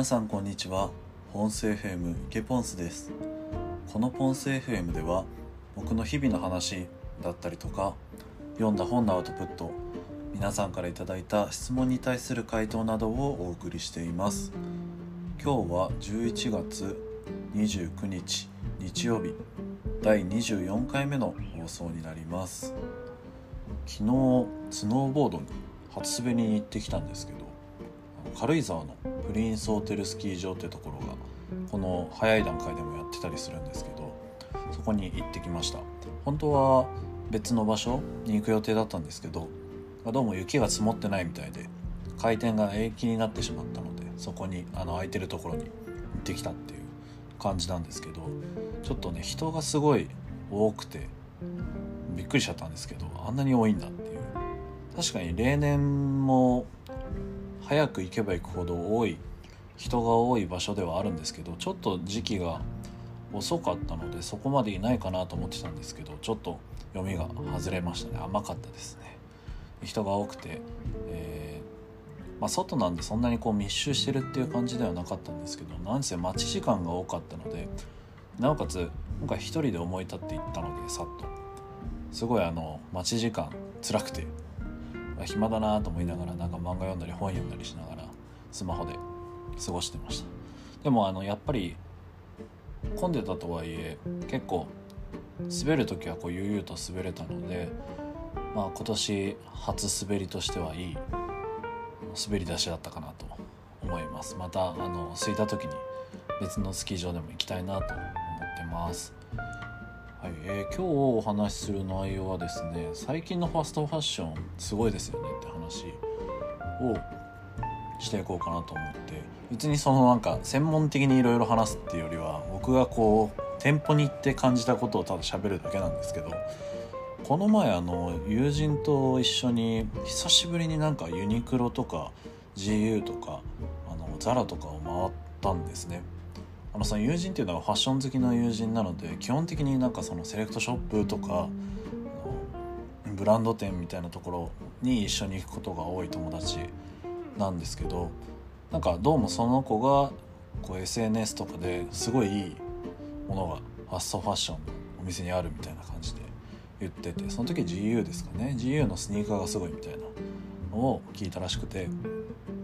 皆さんこんにちは。ポンス FM ケポンスです。このポンス FM では僕の日々の話だったりとか読んだ本のアウトプット皆さんから頂いた質問に対する回答などをお送りしています。今日は11月29日日曜日第24回目の放送になります。昨日スノーボードに初滑りに行ってきたんですけど軽井沢のプリンスホテルスキー場ってところがこの早い段階でもやってたりするんですけどそこに行ってきました。本当は別の場所に行く予定だったんですけどどうも雪が積もってないみたいで回転が延期になってしまったのでそこにあの空いてるところに行ってきたっていう感じなんですけどちょっとね人がすごい多くてびっくりしちゃったんですけどあんなに多いんだっていう。確かに例年も早く行けば行くほど多い人が多い場所ではあるんですけどちょっと時期が遅かったのでそこまでいないかなと思ってたんですけどちょっと読みが外れましたね。甘かったですね。人が多くて、えー、まあ、外なんでそんなにこう密集してるっていう感じではなかったんですけどなんせ待ち時間が多かったのでなおかつ今回一人で思い立って行ったのでさっと。すごいあの待ち時間辛くて暇だなと思いながらなんか漫画読んだり本読んだりしながらスマホで過ごしてました。でもあのやっぱり混んでたとはいえ結構滑る時はこう悠々と滑れたので、まあ、今年初滑りとしてはいい滑り出しだったかなと思います。またあの空いた時に別のスキー場でも行きたいなと思ってます。はい。えー、今日お話しする内容はですね最近のファストファッションすごいですよねって話をしていこうかなと思って別にそのなんか専門的にいろいろ話すっていうよりは僕がこう店舗に行って感じたことをただ喋るだけなんですけどこの前あの友人と一緒に久しぶりになんかユニクロとか GU とかあのザラとかを回ったんですね。あのその友人っていうのはファッション好きの友人なので基本的になんかそのセレクトショップとかブランド店みたいなところに一緒に行くことが多い友達なんですけどなんかどうもその子がこう SNS とかですごいいいものがファストファッションのお店にあるみたいな感じで言っててその時 GU ですかね GU のスニーカーがすごいみたいなのを聞いたらしくて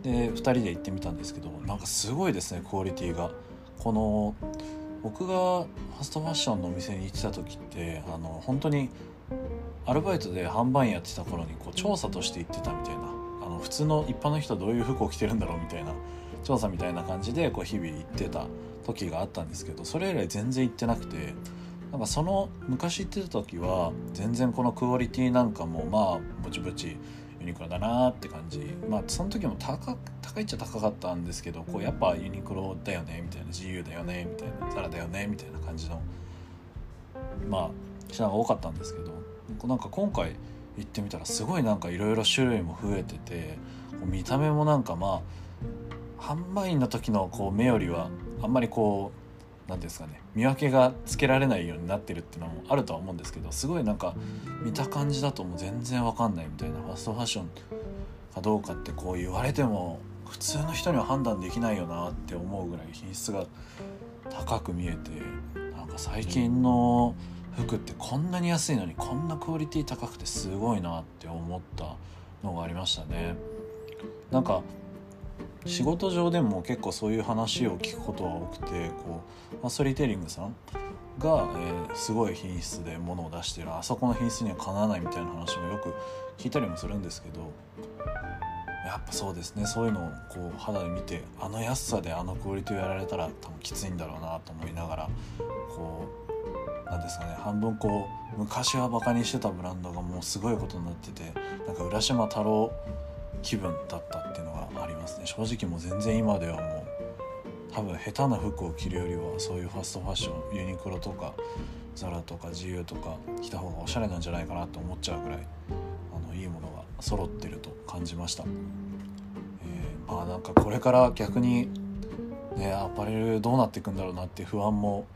で2人で行ってみたんですけどなんかすごいですねクオリティが。この僕がファストファッションのお店に行ってた時ってあの本当にアルバイトで販売員やってた頃にこう調査として行ってたみたいなあの普通の一般の人はどういう服を着てるんだろうみたいな調査みたいな感じでこう日々行ってた時があったんですけどそれ以来全然行ってなくてなんかその昔行ってた時は全然このクオリティなんかもまあぼちぼちユニクロだなって感じ。まあその時も高高いっちゃ高かったんですけどこうやっぱユニクロだよねみたいな。自由だよねみたいな。ザラだよねみたいな感じのまあ品が多かったんですけどなんか今回行ってみたらすごいなんかいろいろ種類も増えてて見た目もなんかまあ販売員の時のこう目よりはあんまりこう何ですかね見分けがつけられないようになってるっていうのもあるとは思うんですけどすごいなんか見た感じだともう全然わかんないみたいなファストファッションかどうかってこう言われても普通の人には判断できないよなって思うぐらい品質が高く見えてなんか最近の服ってこんなに安いのにこんなクオリティ高くてすごいなって思ったのがありましたね。なんか仕事上でも結構そういう話を聞くことが多くてこう、ま、ストリーテリングさんが、えー、すごい品質で物を出してるあそこの品質にはかなわないみたいな話もよく聞いたりもするんですけどやっぱそうですね。そういうのをこう肌で見てあの安さであのクオリティをやられたら多分きついんだろうなと思いながらこうなんですかね。半分こう昔はバカにしてたブランドがもうすごいことになっててなんか浦島太郎気分だったっていうのがありますね。正直もう全然今ではもう多分下手な服を着るよりはそういうファストファッションユニクロとかザラとか自由とか着た方がおしゃれなんじゃないかなと思っちゃうぐらいあのいいものが揃ってると感じました、えー、まあなんかこれから逆にねアパレルどうなっていくんだろうなって不安も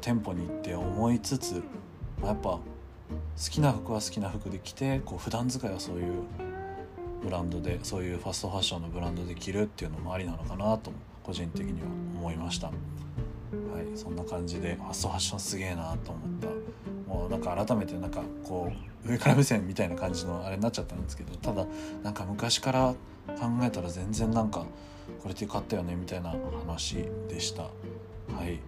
店舗に行って思いつつ、まあ、やっぱ好きな服は好きな服で着てこう普段使いはそういうブランドでそういうファストファッションのブランドで着るっていうのもありなのかなと個人的には思いました。はい、そんな感じでファストファッションすげえなと思ったもうなんか改めてなんかこう上から目線みたいな感じのあれになっちゃったんですけどただなんか昔から考えたら全然なんかこれって買ったよねみたいな話でした。はい、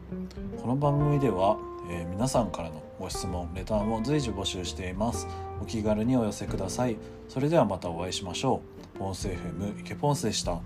この番組では、えー、皆さんからのご質問レターも随時募集しています。お気軽にお寄せください。それではまたお会いしましょう。ポンス FM 池ポンスでした。